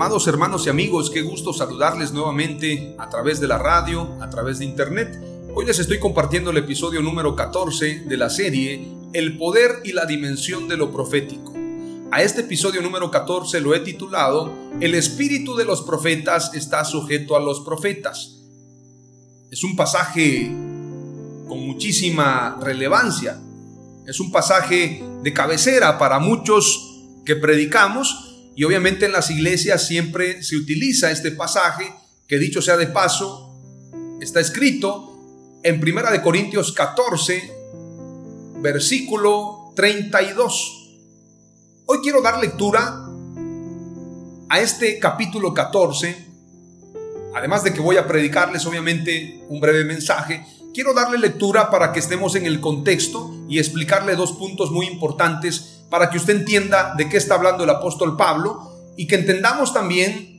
Amados hermanos y amigos, qué gusto saludarles nuevamente a través de la radio, a través de internet. Hoy les estoy compartiendo el episodio número 14 de la serie El poder y la dimensión de lo profético. A este episodio número 14 lo he titulado El espíritu de los profetas está sujeto a los profetas. Es un pasaje con muchísima relevancia. Es un pasaje de cabecera para muchos que predicamos y obviamente en las iglesias siempre se utiliza este pasaje, que dicho sea de paso, está escrito en Primera de Corintios 14, versículo 32. Hoy quiero dar lectura a este capítulo 14, además de que voy a predicarles obviamente un breve mensaje, quiero darle lectura para que estemos en el contexto y explicarle dos puntos muy importantes para que usted entienda de qué está hablando el apóstol Pablo y que entendamos también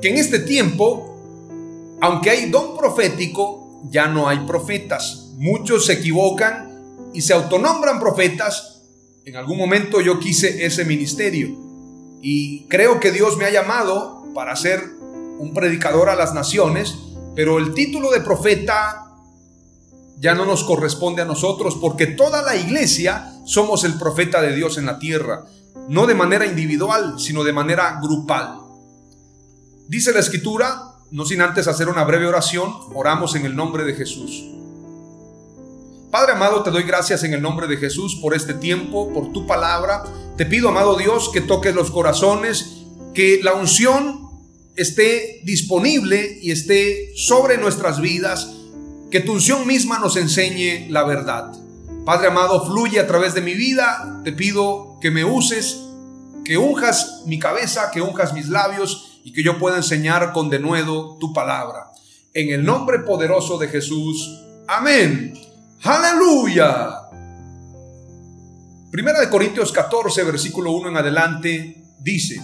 que en este tiempo, aunque hay don profético, ya no hay profetas. Muchos se equivocan y se autonombran profetas. En algún momento yo quise ese ministerio y creo que Dios me ha llamado para ser un predicador a las naciones, pero el título de profeta ya no nos corresponde a nosotros porque toda la iglesia somos el profeta de Dios en la tierra, no de manera individual, sino de manera grupal. Dice la escritura, no sin antes hacer una breve oración, oramos en el nombre de Jesús. Padre amado, te doy gracias en el nombre de Jesús por este tiempo, por tu palabra. Te pido, amado Dios, que toques los corazones, que la unción esté disponible y esté sobre nuestras vidas que tu unción misma nos enseñe la verdad. Padre amado, fluye a través de mi vida. Te pido que me uses, que unjas mi cabeza, que unjas mis labios y que yo pueda enseñar con denuedo tu palabra. En el nombre poderoso de Jesús. Amén. Aleluya. Primera de Corintios 14, versículo 1 en adelante, dice,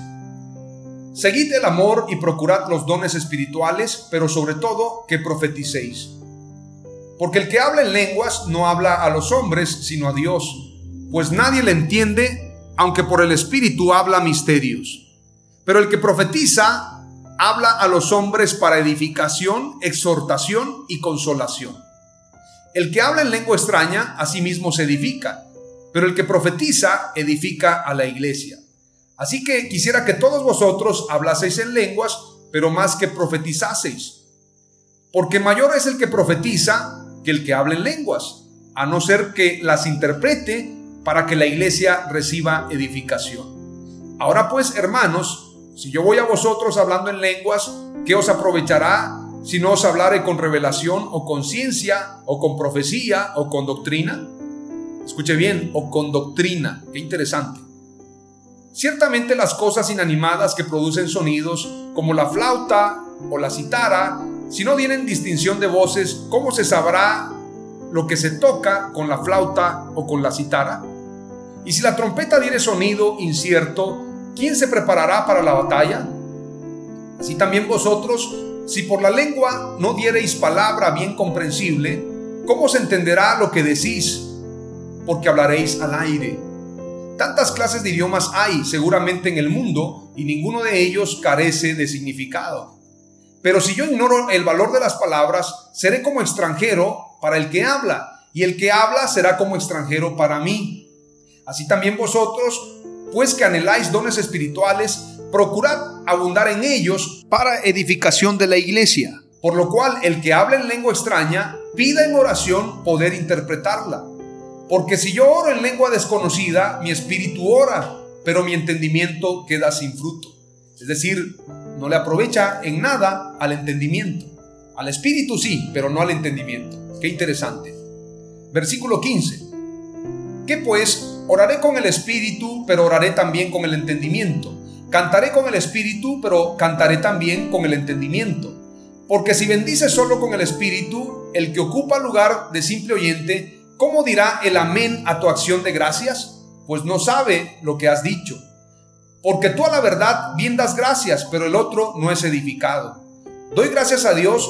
Seguid el amor y procurad los dones espirituales, pero sobre todo que profeticéis porque el que habla en lenguas no habla a los hombres, sino a Dios, pues nadie le entiende, aunque por el Espíritu habla misterios. Pero el que profetiza habla a los hombres para edificación, exhortación y consolación. El que habla en lengua extraña a sí mismo se edifica, pero el que profetiza edifica a la iglesia. Así que quisiera que todos vosotros hablaseis en lenguas, pero más que profetizaseis. Porque mayor es el que profetiza que el que hable en lenguas, a no ser que las interprete para que la iglesia reciba edificación. Ahora pues, hermanos, si yo voy a vosotros hablando en lenguas, ¿qué os aprovechará si no os hablare con revelación o con ciencia o con profecía o con doctrina? Escuche bien, o con doctrina, qué interesante. Ciertamente las cosas inanimadas que producen sonidos, como la flauta o la citara, si no tienen distinción de voces, ¿cómo se sabrá lo que se toca con la flauta o con la citara? Y si la trompeta tiene sonido incierto, ¿quién se preparará para la batalla? Así también vosotros, si por la lengua no diereis palabra bien comprensible, ¿cómo se entenderá lo que decís? Porque hablaréis al aire. Tantas clases de idiomas hay seguramente en el mundo y ninguno de ellos carece de significado. Pero si yo ignoro el valor de las palabras, seré como extranjero para el que habla, y el que habla será como extranjero para mí. Así también vosotros, pues que anheláis dones espirituales, procurad abundar en ellos para edificación de la iglesia. Por lo cual el que habla en lengua extraña, pida en oración poder interpretarla porque si yo oro en lengua desconocida, mi espíritu ora, pero mi entendimiento queda sin fruto. Es decir, no le aprovecha en nada al entendimiento. Al espíritu sí, pero no al entendimiento. Qué interesante. Versículo 15. ¿Qué pues? Oraré con el espíritu, pero oraré también con el entendimiento. Cantaré con el espíritu, pero cantaré también con el entendimiento. Porque si bendice solo con el espíritu, el que ocupa lugar de simple oyente, ¿Cómo dirá el amén a tu acción de gracias? Pues no sabe lo que has dicho. Porque tú a la verdad bien das gracias, pero el otro no es edificado. Doy gracias a Dios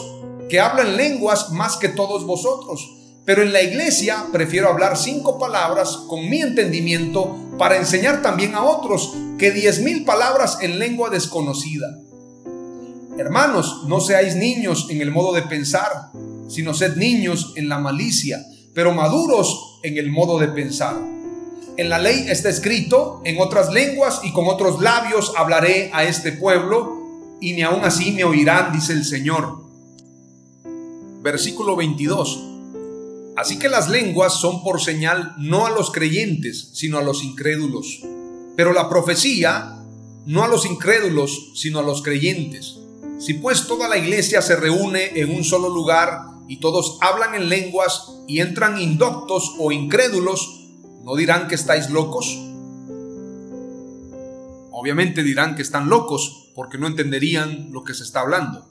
que habla en lenguas más que todos vosotros, pero en la iglesia prefiero hablar cinco palabras con mi entendimiento para enseñar también a otros que diez mil palabras en lengua desconocida. Hermanos, no seáis niños en el modo de pensar, sino sed niños en la malicia pero maduros en el modo de pensar. En la ley está escrito, en otras lenguas y con otros labios hablaré a este pueblo, y ni aun así me oirán, dice el Señor. Versículo 22. Así que las lenguas son por señal no a los creyentes, sino a los incrédulos. Pero la profecía no a los incrédulos, sino a los creyentes. Si pues toda la iglesia se reúne en un solo lugar, y todos hablan en lenguas y entran indoctos o incrédulos, ¿no dirán que estáis locos? Obviamente dirán que están locos porque no entenderían lo que se está hablando.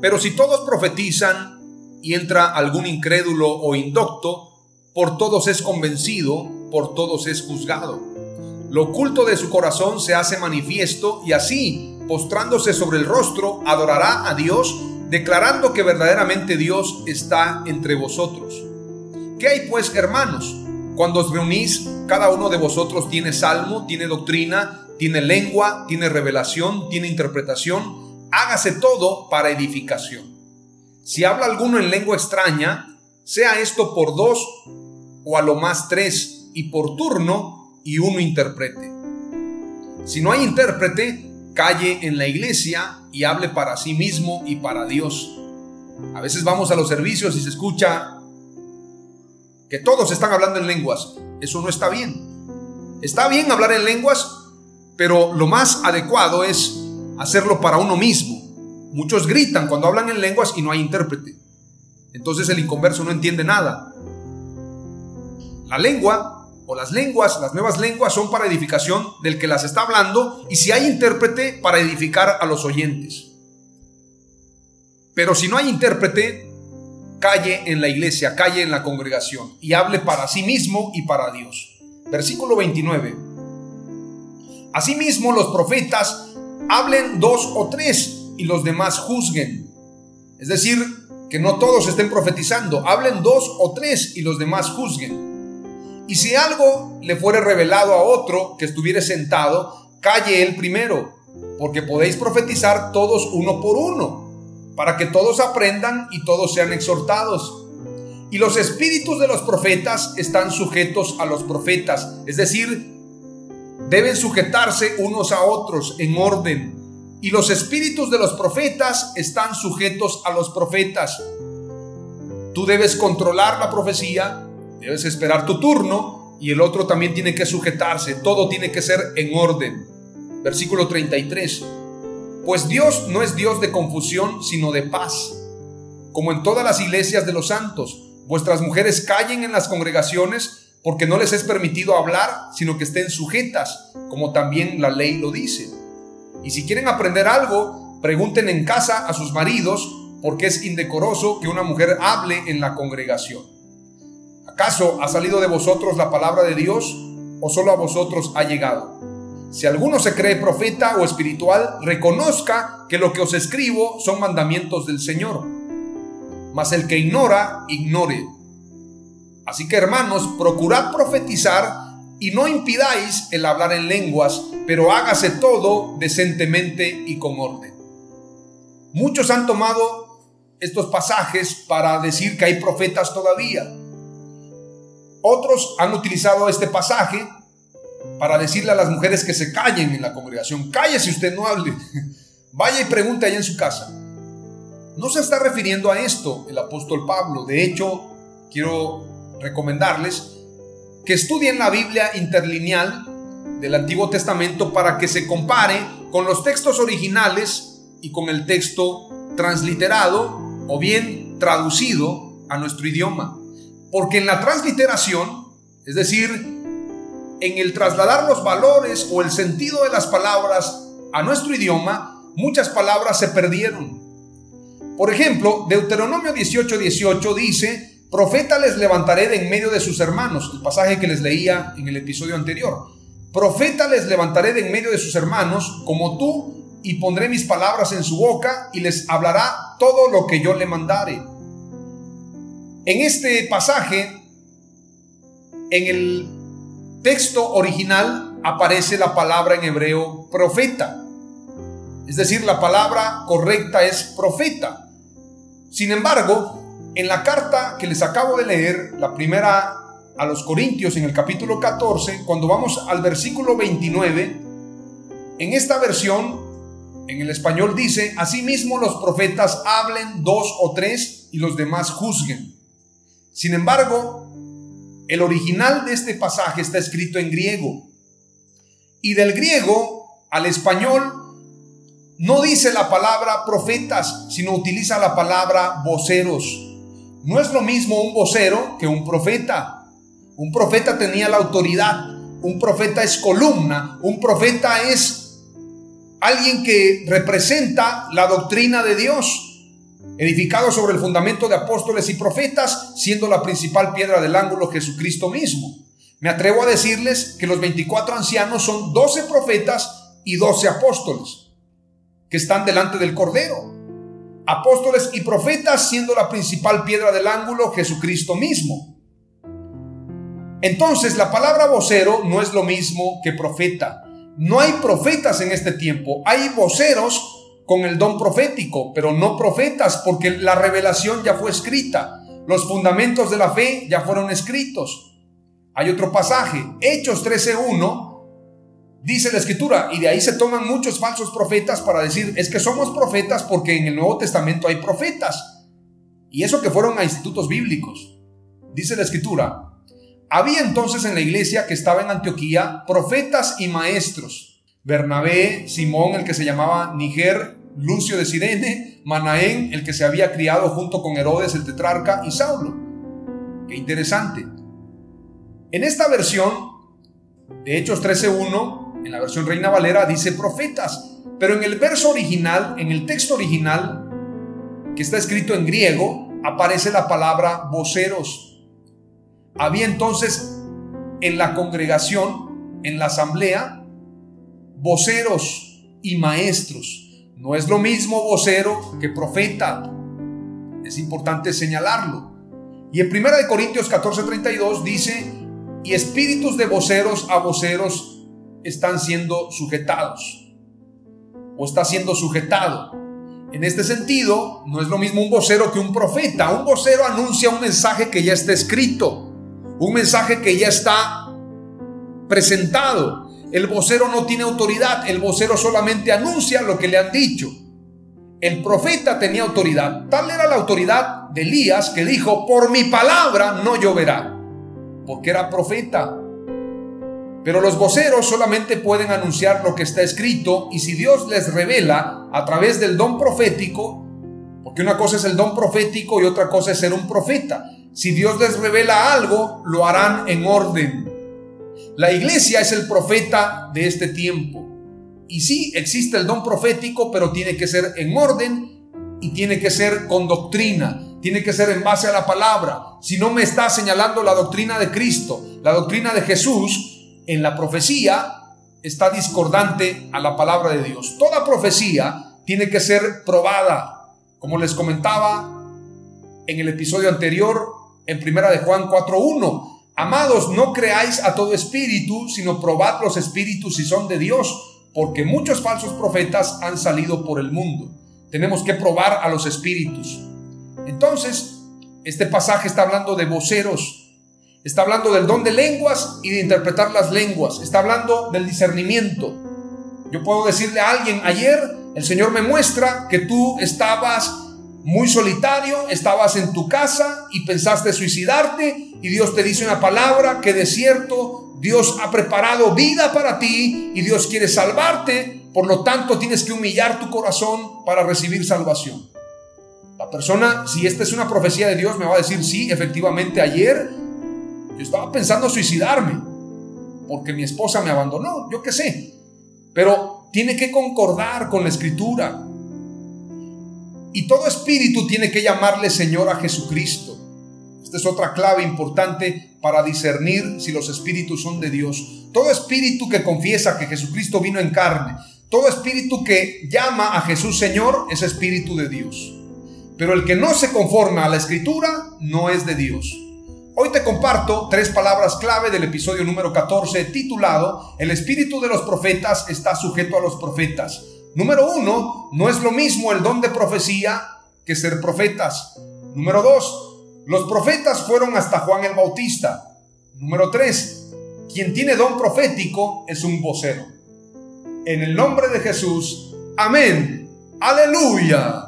Pero si todos profetizan y entra algún incrédulo o indocto, por todos es convencido, por todos es juzgado. Lo oculto de su corazón se hace manifiesto y así, postrándose sobre el rostro, adorará a Dios declarando que verdaderamente Dios está entre vosotros. ¿Qué hay pues, hermanos? Cuando os reunís, cada uno de vosotros tiene salmo, tiene doctrina, tiene lengua, tiene revelación, tiene interpretación. Hágase todo para edificación. Si habla alguno en lengua extraña, sea esto por dos o a lo más tres, y por turno, y uno interprete. Si no hay intérprete, calle en la iglesia y hable para sí mismo y para Dios. A veces vamos a los servicios y se escucha que todos están hablando en lenguas. Eso no está bien. Está bien hablar en lenguas, pero lo más adecuado es hacerlo para uno mismo. Muchos gritan cuando hablan en lenguas y no hay intérprete. Entonces el inconverso no entiende nada. La lengua o las lenguas, las nuevas lenguas son para edificación del que las está hablando y si hay intérprete para edificar a los oyentes. Pero si no hay intérprete, calle en la iglesia, calle en la congregación y hable para sí mismo y para Dios. Versículo 29. Asimismo los profetas hablen dos o tres y los demás juzguen. Es decir, que no todos estén profetizando, hablen dos o tres y los demás juzguen. Y si algo le fuere revelado a otro que estuviere sentado, calle él primero, porque podéis profetizar todos uno por uno, para que todos aprendan y todos sean exhortados. Y los espíritus de los profetas están sujetos a los profetas, es decir, deben sujetarse unos a otros en orden. Y los espíritus de los profetas están sujetos a los profetas. Tú debes controlar la profecía, Debes esperar tu turno y el otro también tiene que sujetarse. Todo tiene que ser en orden. Versículo 33. Pues Dios no es Dios de confusión, sino de paz. Como en todas las iglesias de los santos, vuestras mujeres callen en las congregaciones porque no les es permitido hablar, sino que estén sujetas, como también la ley lo dice. Y si quieren aprender algo, pregunten en casa a sus maridos, porque es indecoroso que una mujer hable en la congregación. ¿Acaso ha salido de vosotros la palabra de Dios o solo a vosotros ha llegado? Si alguno se cree profeta o espiritual, reconozca que lo que os escribo son mandamientos del Señor. Mas el que ignora, ignore. Así que hermanos, procurad profetizar y no impidáis el hablar en lenguas, pero hágase todo decentemente y con orden. Muchos han tomado estos pasajes para decir que hay profetas todavía. Otros han utilizado este pasaje para decirle a las mujeres que se callen en la congregación. Cállese usted, no hable. Vaya y pregunte allá en su casa. No se está refiriendo a esto el apóstol Pablo. De hecho, quiero recomendarles que estudien la Biblia interlineal del Antiguo Testamento para que se compare con los textos originales y con el texto transliterado o bien traducido a nuestro idioma. Porque en la transliteración, es decir, en el trasladar los valores o el sentido de las palabras a nuestro idioma, muchas palabras se perdieron. Por ejemplo, Deuteronomio 18:18 18 dice, Profeta les levantaré de en medio de sus hermanos, el pasaje que les leía en el episodio anterior. Profeta les levantaré de en medio de sus hermanos, como tú, y pondré mis palabras en su boca, y les hablará todo lo que yo le mandare. En este pasaje, en el texto original, aparece la palabra en hebreo profeta. Es decir, la palabra correcta es profeta. Sin embargo, en la carta que les acabo de leer, la primera a los Corintios en el capítulo 14, cuando vamos al versículo 29, en esta versión, en el español dice, asimismo los profetas hablen dos o tres y los demás juzguen. Sin embargo, el original de este pasaje está escrito en griego. Y del griego al español no dice la palabra profetas, sino utiliza la palabra voceros. No es lo mismo un vocero que un profeta. Un profeta tenía la autoridad. Un profeta es columna. Un profeta es alguien que representa la doctrina de Dios. Edificado sobre el fundamento de apóstoles y profetas, siendo la principal piedra del ángulo Jesucristo mismo. Me atrevo a decirles que los 24 ancianos son 12 profetas y 12 apóstoles que están delante del Cordero apóstoles y profetas, siendo la principal piedra del ángulo Jesucristo mismo. Entonces, la palabra vocero no es lo mismo que profeta. No hay profetas en este tiempo, hay voceros con el don profético, pero no profetas porque la revelación ya fue escrita, los fundamentos de la fe ya fueron escritos. Hay otro pasaje, Hechos 13.1, Dice la escritura, y de ahí se toman muchos falsos profetas para decir, es que somos profetas porque en el Nuevo Testamento hay profetas. Y eso que fueron a institutos bíblicos. Dice la escritura, había entonces en la iglesia que estaba en Antioquía profetas y maestros. Bernabé, Simón, el que se llamaba Niger, Lucio de Sirene, Manaén, el que se había criado junto con Herodes el tetrarca, y Saulo. Qué interesante. En esta versión de Hechos 13.1 en la versión Reina Valera dice profetas, pero en el verso original, en el texto original, que está escrito en griego, aparece la palabra voceros. Había entonces en la congregación, en la asamblea, voceros y maestros. No es lo mismo vocero que profeta. Es importante señalarlo. Y en 1 Corintios 14:32 dice, y espíritus de voceros a voceros están siendo sujetados o está siendo sujetado. En este sentido, no es lo mismo un vocero que un profeta. Un vocero anuncia un mensaje que ya está escrito, un mensaje que ya está presentado. El vocero no tiene autoridad, el vocero solamente anuncia lo que le han dicho. El profeta tenía autoridad. Tal era la autoridad de Elías que dijo, por mi palabra no lloverá, porque era profeta. Pero los voceros solamente pueden anunciar lo que está escrito y si Dios les revela a través del don profético, porque una cosa es el don profético y otra cosa es ser un profeta, si Dios les revela algo, lo harán en orden. La iglesia es el profeta de este tiempo. Y sí, existe el don profético, pero tiene que ser en orden y tiene que ser con doctrina, tiene que ser en base a la palabra. Si no me está señalando la doctrina de Cristo, la doctrina de Jesús, en la profecía está discordante a la palabra de Dios. Toda profecía tiene que ser probada, como les comentaba en el episodio anterior, en primera de Juan 4.1. Amados, no creáis a todo espíritu, sino probad los espíritus si son de Dios, porque muchos falsos profetas han salido por el mundo. Tenemos que probar a los espíritus. Entonces, este pasaje está hablando de voceros, está hablando del don de lenguas y de interpretar las lenguas, está hablando del discernimiento. Yo puedo decirle a alguien, ayer el Señor me muestra que tú estabas muy solitario, estabas en tu casa y pensaste suicidarte y Dios te dice una palabra que de cierto Dios ha preparado vida para ti y Dios quiere salvarte, por lo tanto tienes que humillar tu corazón para recibir salvación. La persona, si esta es una profecía de Dios, me va a decir, sí, efectivamente ayer yo estaba pensando suicidarme porque mi esposa me abandonó, yo qué sé, pero tiene que concordar con la escritura. Y todo espíritu tiene que llamarle Señor a Jesucristo. Esta es otra clave importante para discernir si los espíritus son de Dios. Todo espíritu que confiesa que Jesucristo vino en carne, todo espíritu que llama a Jesús Señor es espíritu de Dios. Pero el que no se conforma a la escritura no es de Dios. Hoy te comparto tres palabras clave del episodio número 14 titulado El espíritu de los profetas está sujeto a los profetas. Número uno, no es lo mismo el don de profecía que ser profetas. Número dos, los profetas fueron hasta Juan el Bautista. Número 3. Quien tiene don profético es un vocero. En el nombre de Jesús. Amén. Aleluya.